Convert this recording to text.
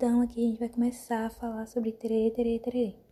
Então aqui a gente vai começar a falar sobre tererê, tererê, tererê.